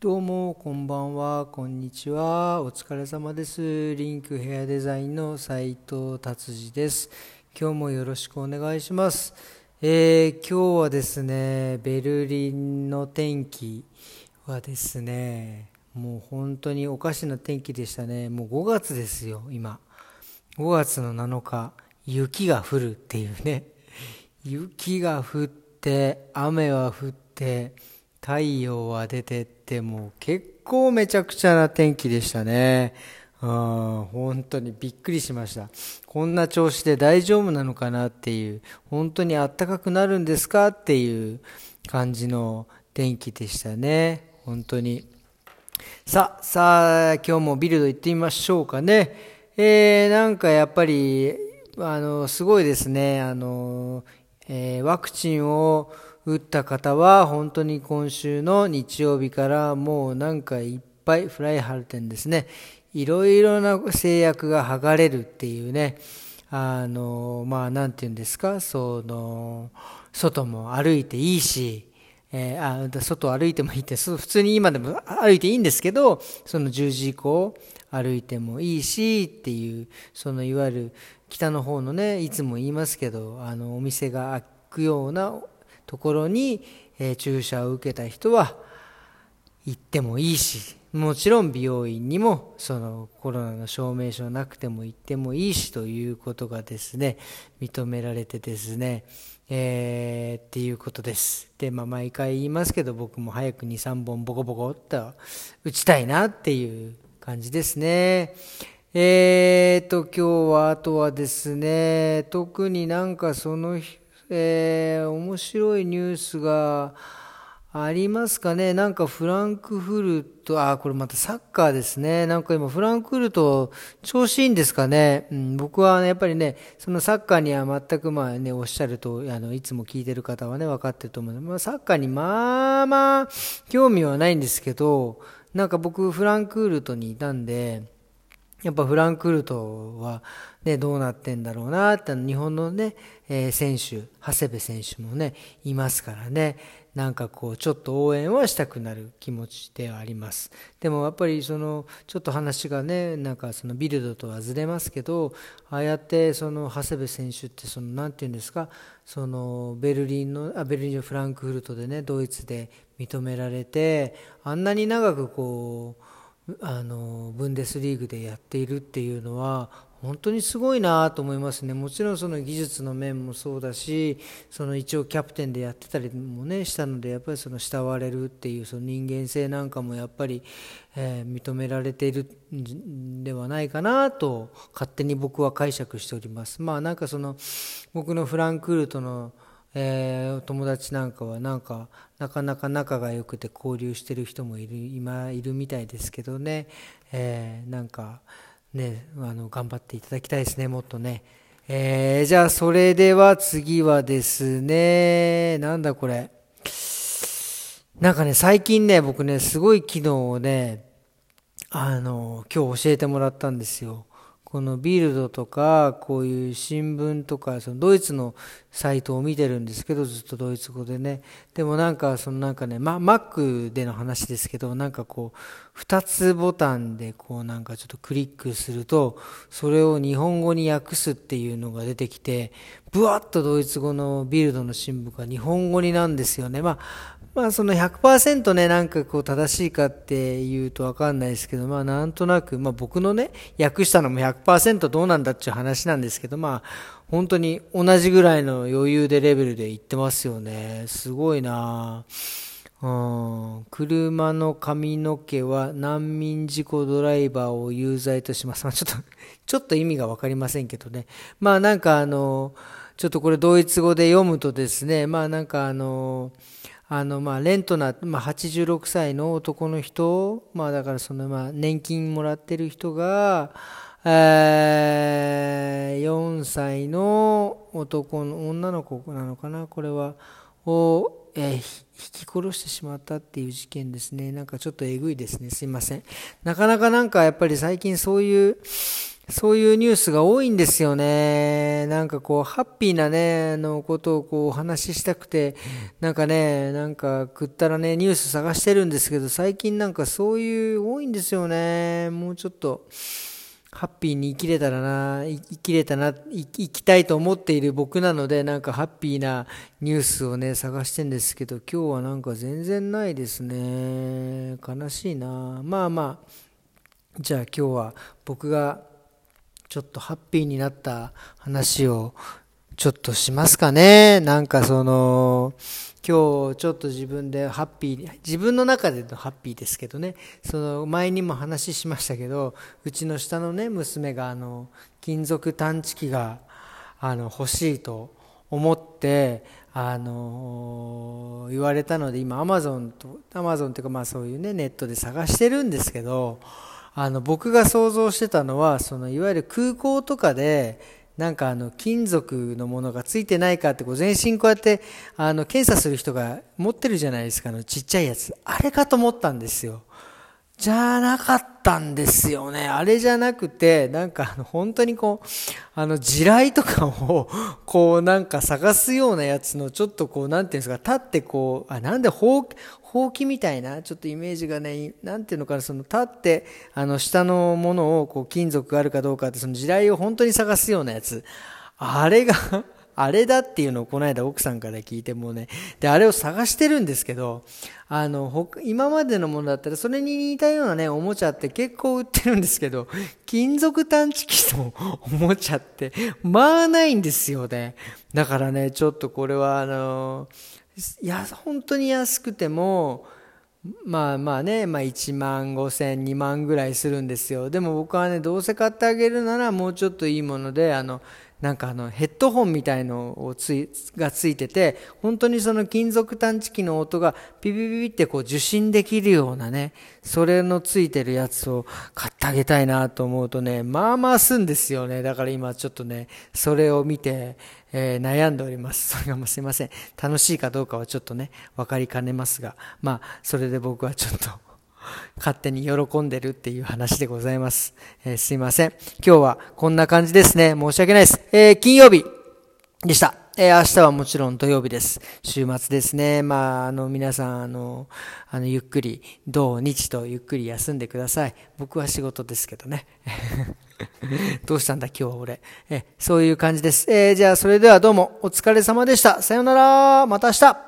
どうも、こんばんは、こんにちは。お疲れ様です。リンクヘアデザインの斉藤達治です。今日もよろしくお願いします。えー今日はですね、ベルリンの天気はですね、もう本当におかしな天気でしたね。もう5月ですよ、今。5月の7日、雪が降るっていうね。雪が降って、雨は降って、太陽は出てって、も結構めちゃくちゃな天気でしたね。うん本当にびっくりしました。こんな調子で大丈夫なのかなっていう、本当に暖かくなるんですかっていう感じの天気でしたね。本当に。さあ、さあ、今日もビルド行ってみましょうかね。えー、なんかやっぱり、あの、すごいですね。あの、えーワクチンを打った方は、本当に今週の日曜日からもうなんかいっぱいフライハルテンですね。いろいろな制約が剥がれるっていうね。あの、まあ、なんて言うんですか、その、外も歩いていいし、えーあ外歩いてもいいって普通に今でも歩いていいんですけどその10時以降歩いてもいいしっていうそのいわゆる北の方のねいつも言いますけどあのお店が開くようなところに、え注射を受けた人は行ってもいいしもちろん美容院にもそのコロナの証明書なくても行ってもいいしということがですね認められてですねえーっていうことです。で、まあ、毎回言いますけど僕も早く23本ボコボコっと打ちたいなっていう感じですね。えーと今日はあとはですね特になんかその日えー面白いニュースがありますかねなんかフランクフルト、あ、これまたサッカーですね。なんか今フランクフルト調子いいんですかね。うん、僕はね、やっぱりね、そのサッカーには全くまあね、おっしゃると、あの、いつも聞いてる方はね、分かってると思うので、まあサッカーにまあまあ、興味はないんですけど、なんか僕フランクフルトにいたんで、やっぱフランクフルトは、ね、どうなってんだろうなって、日本のね、えー選手、長谷部選手もね、いますからね、なんかこう、ちょっと応援はしたくなる気持ちではあります。でもやっぱりその、ちょっと話がね、なんかそのビルドとはずれますけど、ああやってその長谷部選手って、その、なんていうんですか、その、ベルリンの、あ、ベルリンのフランクフルトでね、ドイツで認められて、あんなに長くこう、あのブンデスリーグでやっているっていうのは本当にすごいなと思いますね。もちろんその技術の面もそうだしその一応キャプテンでやってたりもねしたのでやっぱりその慕われるっていうその人間性なんかもやっぱり、えー認められているんではないかなと勝手に僕は解釈しております。まあなんかその僕のフランクフルトのえーお友達なんかはなんかなかなか仲が良くて交流してる人もいる今いるみたいですけどね、えーなんかねあの頑張っていただきたいですねもっとね、えーじゃあそれでは次はですねなんだこれ。なんかね最近ね僕ねすごい機能をねあの今日教えてもらったんですよ。このビルドとかこういう新聞とかそのドイツのサイトを見てるんですけどずっとドイツ語でね。でもなんかそのなんかね、ま、Mac での話ですけどなんかこう2つボタンでこうなんかちょっとクリックするとそれを日本語に訳すっていうのが出てきてブワッとドイツ語のビルドの新聞が日本語になんですよね。まあまあその100%ね、なんかこう正しいかっていうとわかんないですけど、まあなんとなく、まあ僕のね、訳したのも100%どうなんだっていう話なんですけど、まあ本当に同じぐらいの余裕でレベルで言ってますよね。すごいなうん、車の髪の毛は難民事故ドライバーを有罪とします。まあちょっと、ちょっと意味がわかりませんけどね。まあなんかあの、ちょっとこれドイツ語で読むとですね、まあなんかあの、あの、まあ、レントナー、まあ、86歳の男の人、まあ、だからその、まあ、年金もらってる人が、えー、4歳の男の、女の子なのかな、これは、を、えー引き殺してしまったっていう事件ですね。なんかちょっとえぐいですね。すいません。なかなかなんかやっぱり最近そういう、そういうニュースが多いんですよね。なんかこう、ハッピーなね、のことをこうお話ししたくて、なんかね、なんか食ったらね、ニュース探してるんですけど、最近なんかそういう多いんですよね。もうちょっと、ハッピーに生きれたらな、生きれたな、生きたいと思っている僕なので、なんかハッピーなニュースをね、探してんですけど、今日はなんか全然ないですね。悲しいな。まあまあ、じゃあ今日は僕がちょっとハッピーになった話をちょっとしますかね。なんかその、今日ちょっと自分でハッピー、自分の中でのハッピーですけどね、その前にも話しましたけど、うちの下のね、娘があの、金属探知機があの欲しいと思って、あの言われたので今アマゾンとアマゾンというかまあそういうねネットで探してるんですけどあの僕が想像してたのはそのいわゆる空港とかでなんかあの金属のものがついてないかってこう全身こうやってあの検査する人が持ってるじゃないですかあのちっちゃいやつ。あれかと思ったんですよ。じゃなかったんですよね。あれじゃなくて、なんか本当にこう、あの地雷とかを こうなんか探すようなやつのちょっとこうなんていうんですか、立ってこう、あ、なんでほう、ほうきみたいな、ちょっとイメージがね、なんていうのかな、その立って、あの下のものをこう金属があるかどうかって、その地雷を本当に探すようなやつ。あれがあれだっていうのをこの間奥さんから聞いてもね、で、あれを探してるんですけど、あの、今までのものだったらそれに似たようなね、おもちゃって結構売ってるんですけど、金属探知機の おもちゃって、まあないんですよね。だからね、ちょっとこれはあの、いや、本当に安くても、まあまあね、まあ1万5千、2万ぐらいするんですよ。でも僕はね、どうせ買ってあげるならもうちょっといいもので、あの、なんかあのヘッドホンみたいのをついがついてて本当にその金属探知機の音がピピピピってこう受信できるようなねそれのついてるやつを買ってあげたいなと思うとねまあまあすんですよね。だから今ちょっとねそれを見て、えー、悩んでおります。それがもうすいません。楽しいかどうかはちょっとね分かりかねますがまあそれで僕はちょっと勝手に喜んでるっていう話でございます。えー、すいません。今日はこんな感じですね。申し訳ないです。えー、金曜日でした。えー、明日はもちろん土曜日です。週末ですね。まあ、あの、皆さん、あの、あの、ゆっくり、土日とゆっくり休んでください。僕は仕事ですけどね。どうしたんだ今日は俺。え、そういう感じです。えー、じゃあ、それではどうもお疲れ様でした。さよなら。また明日。